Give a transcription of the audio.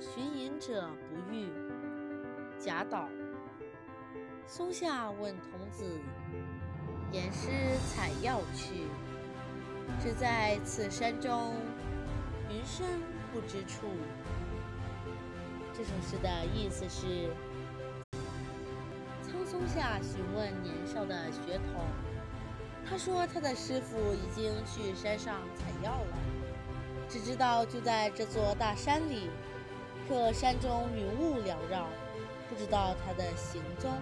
寻隐者不遇。贾岛。松下问童子：“言师采药去，只在此山中，云深不知处。”这首诗的意思是：苍松下询问年少的学童，他说他的师傅已经去山上采药了，只知道就在这座大山里，可山中云雾缭绕，不知道他的行踪。